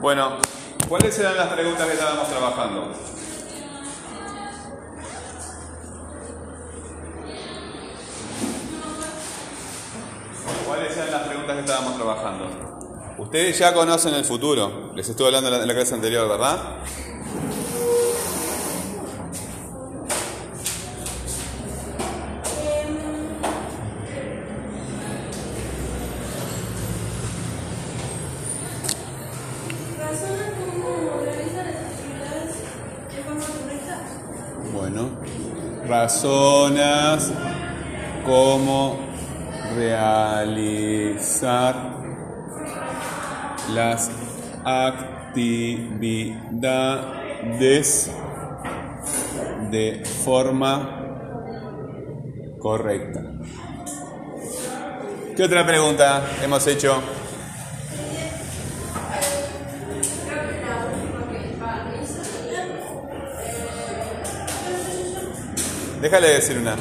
Bueno, ¿cuáles eran las preguntas que estábamos trabajando? ¿Cuáles eran las preguntas que estábamos trabajando? Ustedes ya conocen el futuro, les estuve hablando en la, clase anterior, ¿verdad? Razonas cómo realizar las actividades de forma correcta. ¿Qué otra pregunta hemos hecho? Déjale decir una.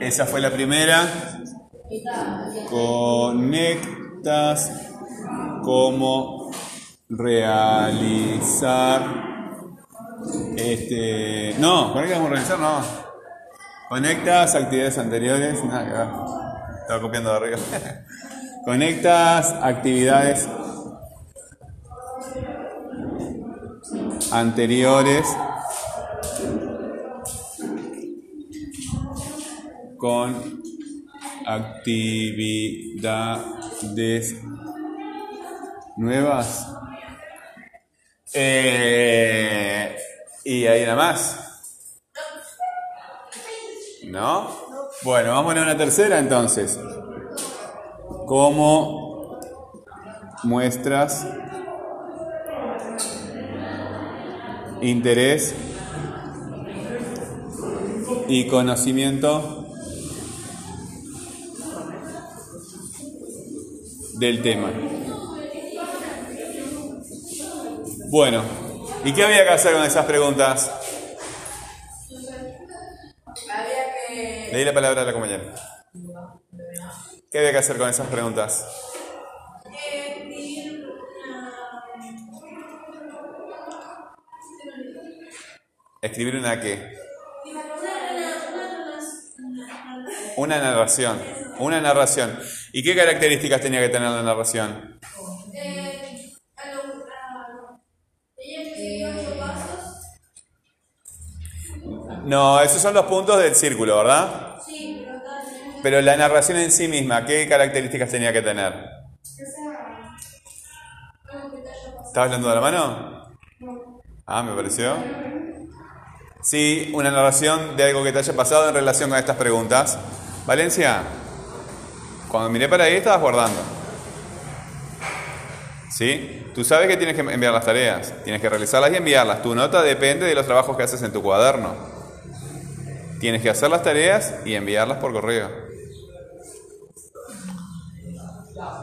Esa fue la primera. Conectas cómo realizar este no, conectas cómo realizar no. Conectas actividades anteriores, nada que ver. Estaba copiando de arriba. Conectas actividades anteriores con actividades nuevas. Eh, y hay una más. ¿No? Bueno, vamos a una tercera entonces. ¿Cómo muestras interés y conocimiento del tema. Bueno, ¿y qué había que hacer con esas preguntas? Leí la palabra a la compañera. ¿Qué había que hacer con esas preguntas? Escribir una qué? Una narración. Una narración. ¿Y qué características tenía que tener la narración? No, esos son los puntos del círculo, ¿verdad? Sí, pero la narración en sí misma, ¿qué características tenía que tener? ¿Estás hablando de la mano? Ah, me pareció. Sí, una narración de algo que te haya pasado en relación con estas preguntas. Valencia, cuando miré para ahí estabas guardando. ¿Sí? Tú sabes que tienes que enviar las tareas, tienes que realizarlas y enviarlas. Tu nota depende de los trabajos que haces en tu cuaderno. Tienes que hacer las tareas y enviarlas por correo.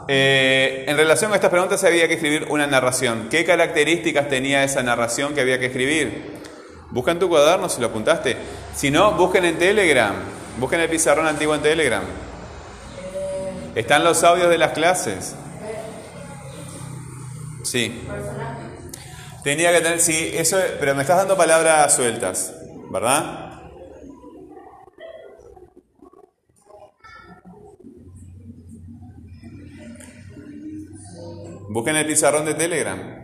Eh, en relación a estas preguntas había que escribir una narración. ¿Qué características tenía esa narración que había que escribir? Busca en tu cuaderno si lo apuntaste. Si no, busquen en Telegram. Busquen el pizarrón antiguo en Telegram. Están los audios de las clases. Sí. Tenía que tener, sí, eso, pero me estás dando palabras sueltas, ¿verdad? Busquen el pizarrón de Telegram.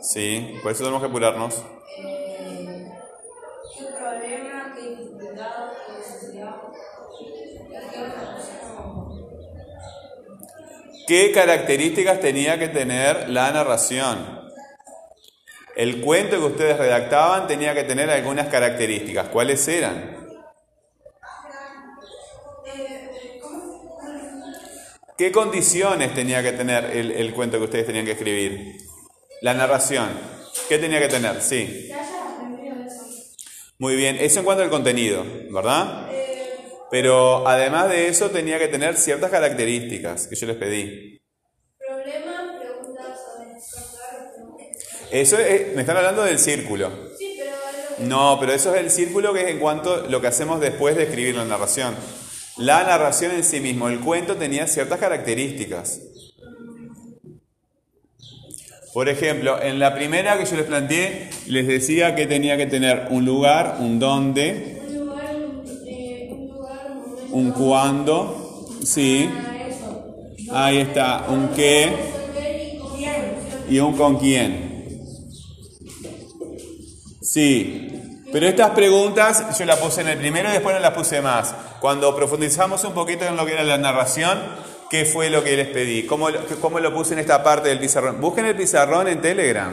Sí, por eso tenemos que apurarnos. ¿Qué características tenía que tener la narración? El cuento que ustedes redactaban tenía que tener algunas características. ¿Cuáles eran? ¿Qué condiciones tenía que tener el, el cuento que ustedes tenían que escribir? La narración. ¿Qué tenía que tener? Sí. Muy bien, eso en cuanto al contenido, ¿verdad? Pero además de eso tenía que tener ciertas características que yo les pedí. Problema, preguntas, Eso es- me están hablando del círculo. Sí, pero No, pero eso es el círculo que es en cuanto a lo que hacemos después de escribir la narración. La narración en sí mismo, el cuento tenía ciertas características. Por ejemplo, en la primera que yo les planteé, les decía que tenía que tener un lugar, un dónde, Un lugar, un un un cuándo, sí, Ah, ahí está, un qué y un con quién. Sí, pero estas preguntas yo las puse en el primero y después no las puse más. Cuando profundizamos un poquito en lo que era la narración, ¿qué fue lo que les pedí? ¿Cómo, lo- cómo lo puse en esta parte del pizarrón? Busquen el pizarrón en Telegram.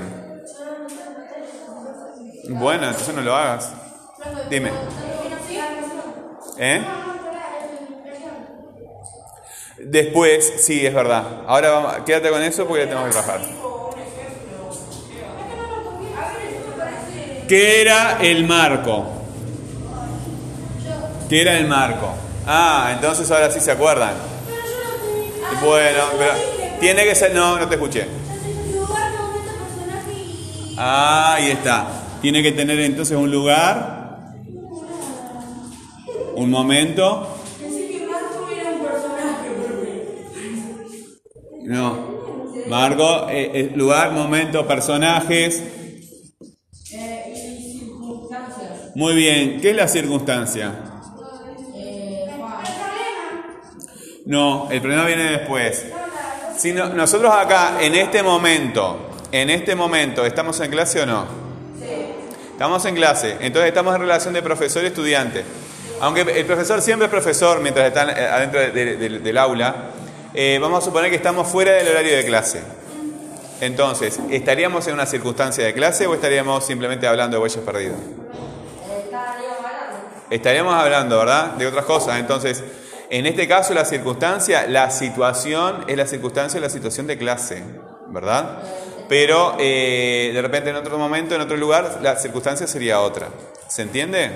Bueno, entonces no lo hagas. Dime. ¿Eh? Después, sí, es verdad. Ahora vamos, quédate con eso porque ya tenemos que trabajar. ¿Qué era el marco? ¿Qué era el marco? Ah, entonces ahora sí se acuerdan. Bueno, pero tiene que ser. No, no te escuché. Ah, ahí está. Tiene que tener entonces un lugar, un momento. No. Marco, eh, eh, lugar, momento, personajes. Muy bien. ¿Qué es la circunstancia? No, el problema viene después. Si no- nosotros acá, en este momento, en este momento, ¿estamos en clase o no? Estamos en clase, entonces estamos en relación de profesor y estudiante. Aunque el profesor siempre es profesor mientras está eh, adentro de- de- de- del aula, eh, vamos a suponer que estamos fuera del horario de clase. Entonces, ¿estaríamos en una circunstancia de clase o estaríamos simplemente hablando de huellas perdidas? Estaríamos hablando, ¿verdad? De otras cosas. Entonces, en este caso, la circunstancia, la situación es la circunstancia la situación de clase, ¿verdad? Pero eh, de repente en otro momento, en otro lugar, la circunstancia sería otra. ¿Se entiende?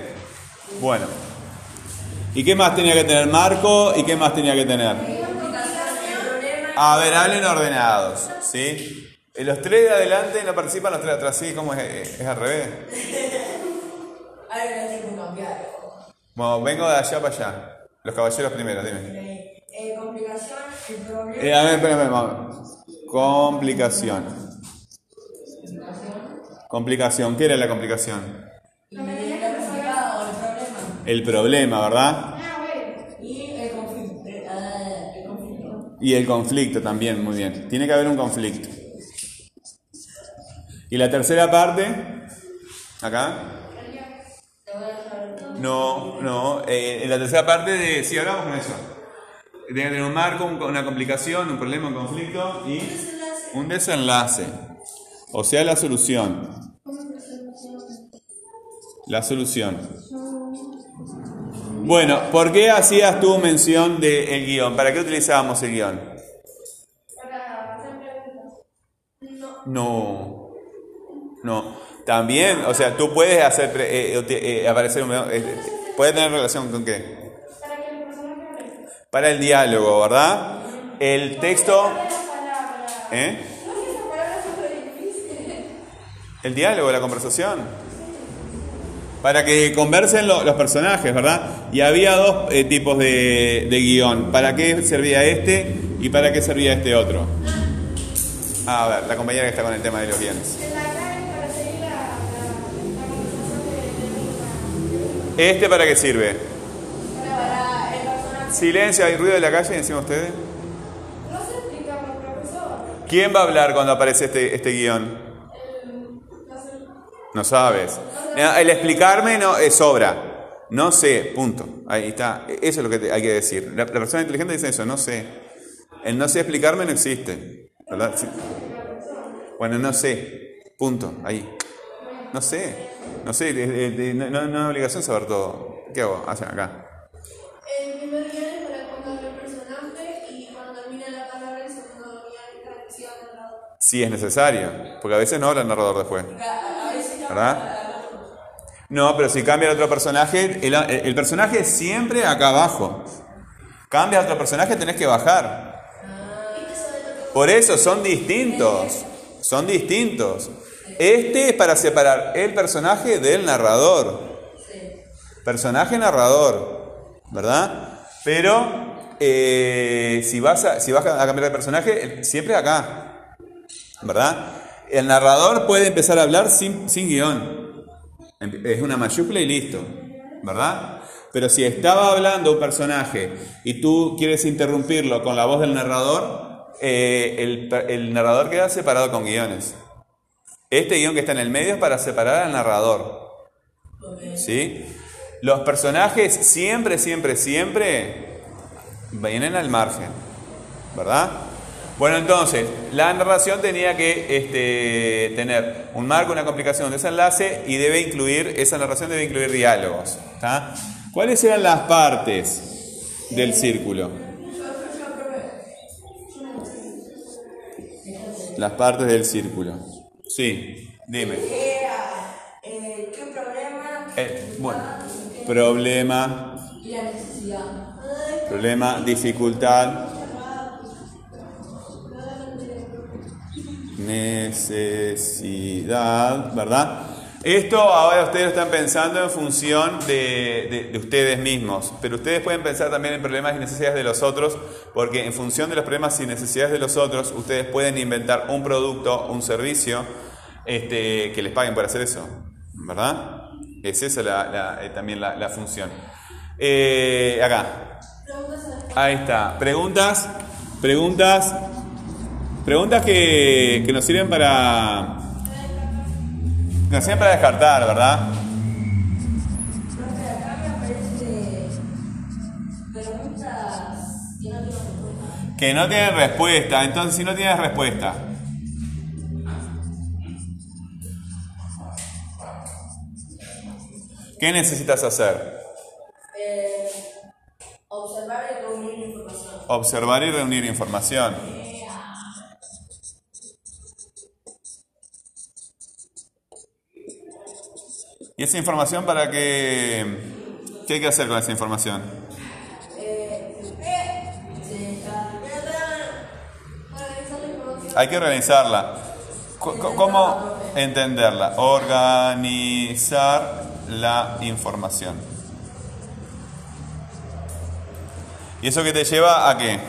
Bueno. ¿Y qué más tenía que tener Marco? ¿Y qué más tenía que tener? A ver, hablen ordenados, ¿sí? Los tres de adelante no participan, los tres de atrás, ¿sí? ¿Cómo es? ¿Es al revés? Hay una circunstancial. Bueno, vengo de allá para allá. Los caballeros primero, dime. Eh, complicación, el problema. Eh, a ver, vamos. Complicación. Complicación. ¿Qué era la complicación? Y el problema. El problema, ¿verdad? Y el conflicto. eh, el conflicto. Y el conflicto también, muy bien. Tiene que haber un conflicto. ¿Y la tercera parte? ¿Acá? No, no. eh, en la tercera parte de... Sí, hablamos con eso. Tiene que tener un marco, un- una complicación, un problema, un conflicto y un desenlace. O sea, la solución. La solución. Bueno, ¿por qué hacías tú mención del guion? ¿Para qué utilizábamos el guion? Para hacer preguntas. No. No. También, o sea, tú puedes hacer eh, eh, eh, aparecer un puede tener relación con qué? Para el diálogo, ¿verdad? El texto. ¿eh? El diálogo, la conversación. Para que conversen lo- los personajes, ¿verdad? Y había dos tipos de, de guion. ¿Para qué servía este y para qué servía este otro? Ah, a ver, la compañera que está con el tema de los guiones. ¿Este para qué sirve? Silencio, hay ruido de la calle encima de ustedes. No se explicamos, profesor. ¿Quién va a hablar cuando aparece este, este guion? No sabes. El explicarme no es sobra. No sé, punto. Ahí está. Eso es lo que hay que decir. La, la persona inteligente dice eso, no sé. El no sé explicarme no existe. ¿Verdad? Sí. Bueno, no sé. Punto. Ahí. No sé. No sé. de- de- de- no, no- no es obligación saber todo. ¿Qué hago? Hacen acá. El primer guion es para cuando el personaje y cuando termina la palabra el segundo guion es narrador. Si es necesario. Porque a veces no habla el narrador después. A, a veces ¿Verdad? No, pero si cambia el otro personaje, el, el personaje siempre acá abajo. Cambia otro personaje, tenés que bajar. Por eso son distintos. Son distintos. Este es para separar el personaje del narrador. Personaje narrador, ¿verdad? Pero eh, si, vas a, si vas a cambiar de personaje, siempre acá, ¿verdad? El narrador puede empezar a hablar sin, sin guion. Es una mayúscula y listo, ¿verdad? Pero si estaba hablando un personaje y tú quieres interrumpirlo con la voz del narrador, eh, el narrador queda separado con guiones. Este guion que está en el medio es para separar al narrador. ¿Sí? Los personajes siempre, siempre, siempre vienen al margen. ¿Verdad? Bueno, entonces, la narración tenía que este, tener un marco, una complicación, un desenlace y debe incluir, esa narración debe incluir diálogos. ¿Cuáles eran las partes del círculo? Las partes del círculo. Sí, dime. Eh, ¿Qué problema? Eh, bueno, problema, Y la necesidad. problema, dificultad, necesidad, ¿verdad? Esto ahora ustedes lo están pensando en función de, de- de ustedes mismos, pero ustedes pueden pensar también en problemas y necesidades de los otros, porque en función de los problemas y necesidades de los otros, ustedes pueden inventar un producto, un servicio, este, que les paguen por hacer eso, ¿verdad? Es esa la- eh, también la, función. Eh, acá, ahí está. Preguntas, preguntas, preguntas que, que nos sirven para, sirven para descartar, ¿verdad? Que no tienen respuesta. Entonces, si no tienes respuesta, ¿qué necesitas hacer? Eh, observar y reunir información. Observar y reunir información. ¿Y esa información para qué? ¿Qué hay que hacer con esa información? Hay que organizarla. ¿Cómo entenderla? Organizar la información. ¿Y eso que te lleva a qué?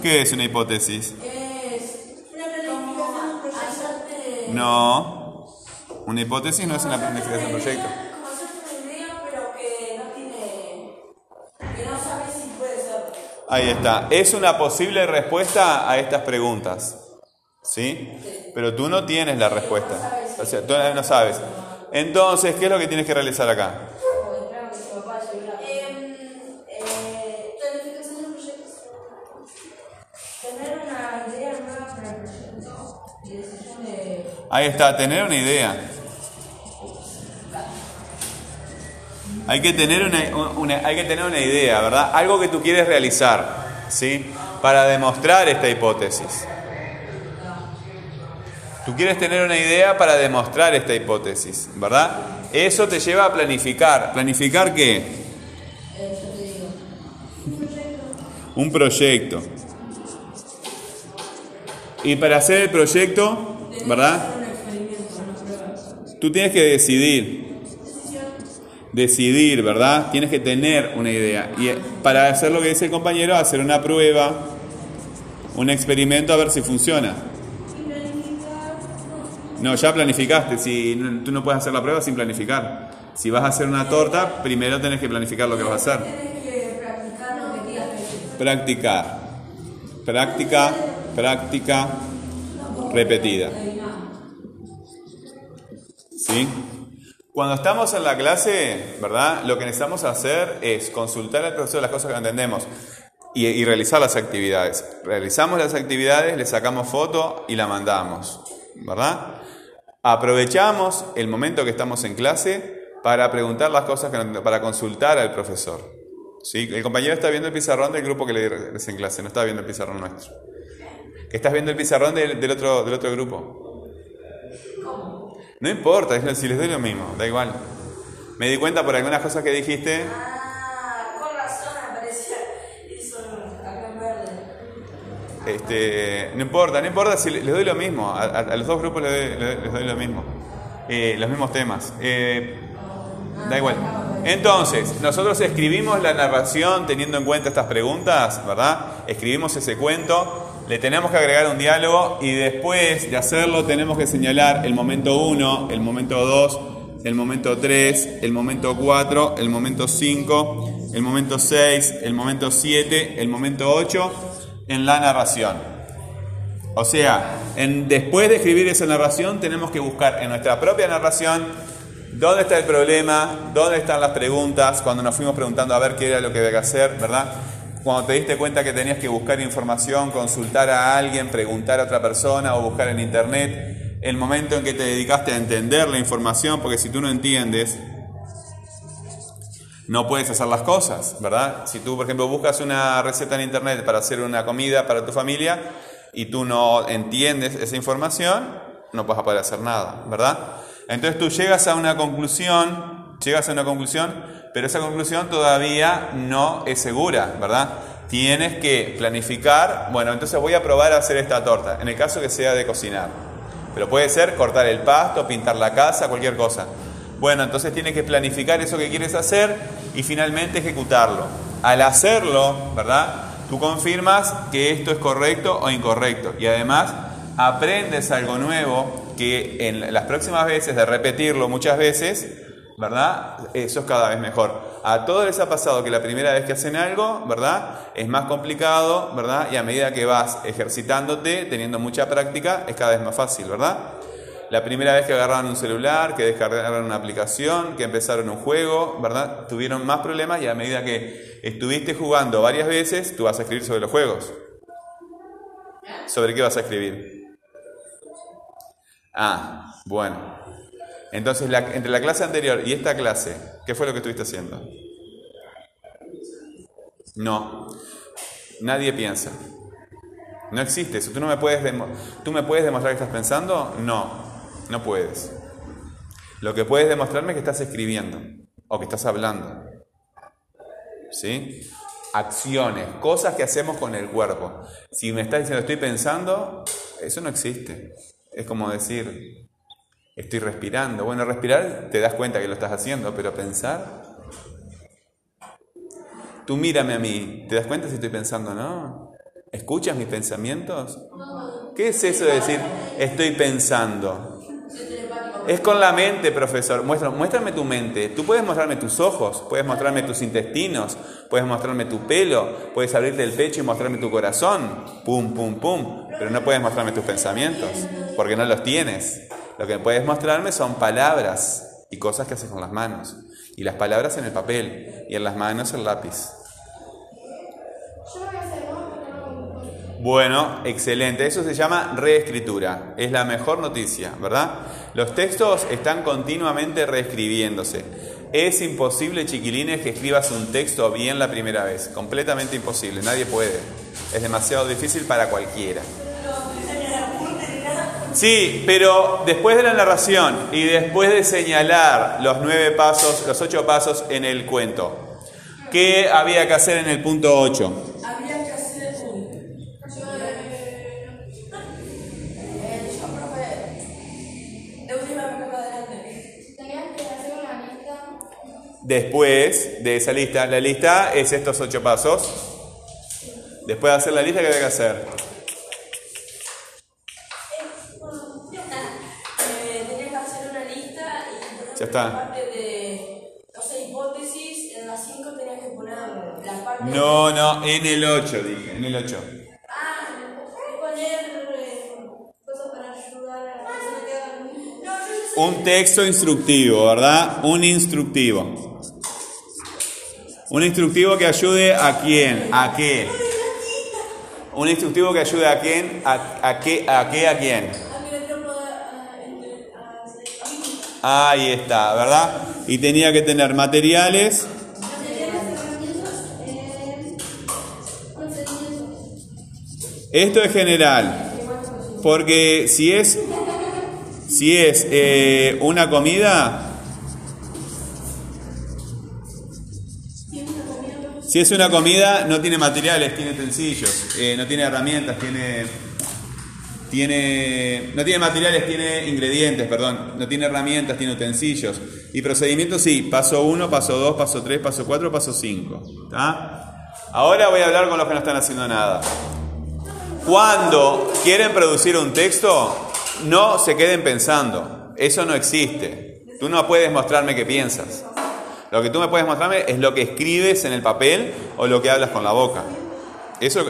¿Qué es una hipótesis? Es No. Una hipótesis no es una planificación de un proyecto. una idea. Ahí está. Es una posible respuesta a estas preguntas. ¿Sí? Pero tú no tienes la respuesta. O sea, tú no sabes. Entonces, ¿qué es lo que tienes que realizar acá? O esperar que se papá Hay que tener una, hay que tener una idea, ¿verdad? Algo que tú quieres realizar, ¿sí? Para demostrar esta hipótesis. Tú quieres tener una idea para demostrar esta hipótesis, ¿verdad? Eso te lleva a planificar. ¿Planificar qué? Un proyecto. Y para hacer el proyecto, ¿verdad? Tú tienes que decidir. Decidir, ¿verdad? Tienes que tener una idea. Y eh, para hacer lo que dice el compañero, hacer una prueba, un experimento a ver si funciona. No, ya planificaste. Si tú no puedes hacer la prueba sin planificar. Si vas a hacer una torta, primero tenés que planificar lo que vas a hacer. Practicar. Práctica, práctica, repetida. ¿Sí? Cuando estamos en la clase, ¿verdad? Lo que necesitamos hacer es consultar al profesor las cosas que entendemos y, y realizar las actividades. Realizamos las actividades, le sacamos foto y la mandamos, ¿verdad? Aprovechamos el momento que estamos en clase para preguntar las cosas, que para consultar al profesor. ¿Sí? El compañero está viendo el pizarrón del grupo que le es en clase, no está viendo el pizarrón nuestro. Estás viendo el pizarrón del, del otro, del otro grupo. No importa, es lo- si les doy lo mismo, da igual. Me di cuenta por algunas cosas que dijiste. Ah, con razón aparecía eso acá en verde. Este, no importa, no importa si les doy lo mismo, a, a- a los dos grupos les doy, les doy lo mismo, Eh, los mismos temas. Eh, da igual. Entonces, nosotros escribimos la narración teniendo en cuenta estas preguntas, ¿verdad? Escribimos ese cuento, le tenemos que agregar un diálogo y después de hacerlo tenemos que señalar el momento 1, el momento 2, el momento 3, el momento 4, el momento 5, el momento 6, el momento 7, el momento 8 en la narración. O sea, en- después de escribir esa narración tenemos que buscar en nuestra propia narración dónde está el problema, dónde están las preguntas, cuando nos fuimos preguntando a ver qué era lo que había que hacer, ¿verdad? Cuando te diste cuenta que tenías que buscar información, consultar a alguien, preguntar a otra persona o buscar en internet, el momento en que te dedicaste a entender la información, porque si tú no entiendes, no puedes hacer las cosas, ¿verdad? Si tú, por ejemplo, buscas una receta en internet para hacer una comida para tu familia y tú no entiendes esa información, no vas a poder hacer nada, ¿verdad? Entonces tú llegas a una conclusión, llegas a una conclusión, pero esa conclusión todavía no es segura, ¿verdad? Tienes que planificar, bueno, entonces voy a probar a hacer esta torta, en el caso que sea de cocinar. Pero puede ser cortar el pasto, pintar la casa, cualquier cosa. Bueno, entonces tienes que planificar eso que quieres hacer y finalmente ejecutarlo. Al hacerlo, ¿verdad? Tú confirmas que esto es correcto o incorrecto. Y además aprendes algo nuevo que en las próximas veces de repetirlo muchas veces, ¿verdad? Eso es cada vez mejor. A todos les ha pasado que la primera vez que hacen algo, ¿verdad? Es más complicado, ¿verdad? Y a medida que vas ejercitándote, teniendo mucha práctica, es cada vez más fácil, ¿verdad? La primera vez que agarraron un celular, que descargaron una aplicación, que empezaron un juego, ¿verdad? Tuvieron más problemas y a medida que estuviste jugando varias veces, tú vas a escribir sobre los juegos. ¿Sobre qué vas a escribir? Ah, bueno. Entonces, entre la clase anterior y esta clase, ¿qué fue lo que estuviste haciendo? No. Nadie piensa. No existe eso. ¿Tú, no me puedes ¿Tú me puedes demostrar que estás pensando? No, no puedes. Lo que puedes demostrarme es que estás escribiendo o que estás hablando. ¿Sí? Acciones, cosas que hacemos con el cuerpo. Si me estás diciendo estoy pensando, eso no existe. Es como decir, estoy respirando. Bueno, respirar te das cuenta que lo estás haciendo, pero pensar... Tú mírame a mí, ¿te das cuenta si estoy pensando o no? ¿Escuchas mis pensamientos? ¿Qué es eso de decir estoy pensando? Es con la mente, profesor. Muestra- muéstrame tu mente. Tú puedes mostrarme tus ojos, puedes mostrarme tus intestinos, puedes mostrarme tu pelo, puedes abrirte el pecho y mostrarme tu corazón. Pum, pum, pum. Pero no puedes mostrarme tus pensamientos, porque no los tienes. Lo que puedes mostrarme son palabras y cosas que haces con las manos. Y las palabras en el papel y en las manos el lápiz. Bueno, excelente. Eso se llama reescritura. Es la mejor noticia, ¿verdad? Los textos están continuamente reescribiéndose. Es imposible, chiquilines, que escribas un texto bien la primera vez. Completamente imposible. Nadie puede. Es demasiado difícil para cualquiera. Sí, pero después de la narración y después de señalar los nueve pasos, los ocho pasos en el cuento, ¿qué había que hacer en el punto 8? Habría que hacer un. Eh, yo, profe. De última me pongo adelante. Tenías que hacer una lista. Después de esa lista, la lista es estos ocho pasos. Después de hacer la lista, ¿qué hay que hacer? Eh, tenía que hacer una lista y por ejemplo, Ya está. la parte de, no sé, hipótesis, en las 5 tenías que poner la parte... No, no, en el 8, dije, en el 8. Ah, poner eh, cosas para ayudar a la persona que. No, yo. Un texto instructivo, ¿verdad? Un instructivo. Un instructivo que ayude a quién, a qué. Un instructivo que ayude a quién, a, a qué, a qué, a quién. Ahí está, ¿verdad? Y tenía que tener materiales. Esto es general. Porque si es, si es eh, una comida, Tiene una comida, Si es una comida, no tiene materiales, tiene utensilios, eh, no tiene herramientas, tiene, tiene, no tiene materiales, tiene ingredientes, perdón, no tiene herramientas, tiene utensilios. Y procedimientos sí, paso 1, paso 2, paso 3, paso 4, paso 5. Ahora voy a hablar con los que no están haciendo nada. Cuando quieren producir un texto, no se queden pensando. Eso no existe. Tú no puedes mostrarme qué piensas. Lo que tú me puedes mostrarme es lo que escribes en el papel o lo que hablas con la boca. Eso,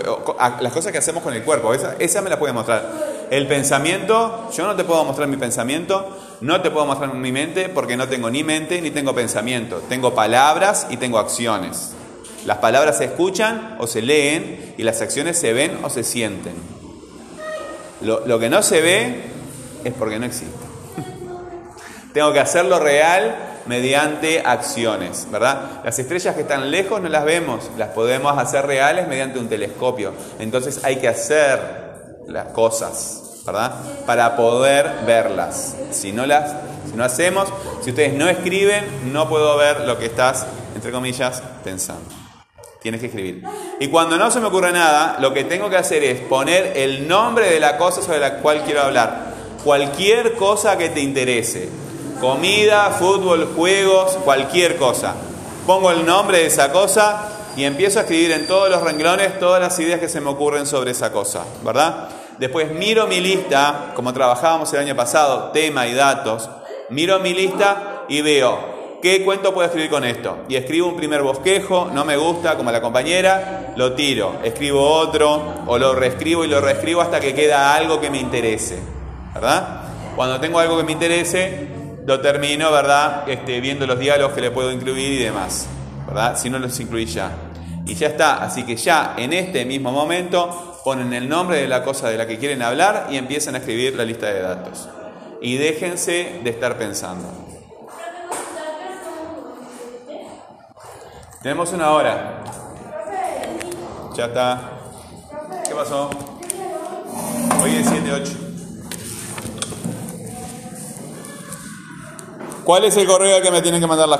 las cosas que hacemos con el cuerpo, esa, esa me la puedes mostrar. El pensamiento, yo no te puedo mostrar mi pensamiento, no te puedo mostrar mi mente porque no tengo ni mente ni tengo pensamiento. Tengo palabras y tengo acciones. Las palabras se escuchan o se leen y las acciones se ven o se sienten. Lo, lo que no se ve es porque no existe. tengo que hacerlo real mediante acciones, ¿verdad? Las estrellas que están lejos no las vemos, las podemos hacer reales mediante un telescopio. Entonces hay que hacer las cosas, ¿verdad? Para poder verlas. Si no las si no hacemos, si ustedes no escriben, no puedo ver lo que estás entre comillas pensando. Tienes que escribir. Y cuando no se me ocurre nada, lo que tengo que hacer es poner el nombre de la cosa sobre la cual quiero hablar. Cualquier cosa que te interese. Comida, fútbol, juegos, cualquier cosa. Pongo el nombre de esa cosa y empiezo a escribir en todos los renglones todas las ideas que se me ocurren sobre esa cosa, ¿verdad? Después miro mi lista, como trabajábamos el año pasado, tema y datos, miro mi lista y veo qué cuento puedo escribir con esto. Y escribo un primer bosquejo, no me gusta, como la compañera, lo tiro, escribo otro, o lo reescribo y lo reescribo hasta que queda algo que me interese, ¿verdad? Cuando tengo algo que me interese, lo termino, ¿verdad? Este, viendo los diálogos que le puedo incluir y demás, ¿verdad? Si no los incluí ya. Y ya está, así que ya en este mismo momento ponen el nombre de la cosa de la que quieren hablar y empiezan a escribir la lista de datos. Y déjense de estar pensando. Tenemos una hora. Ya está. ¿Qué pasó? Hoy es 7-8. ¿Cuál es el correo que me tienen que mandar las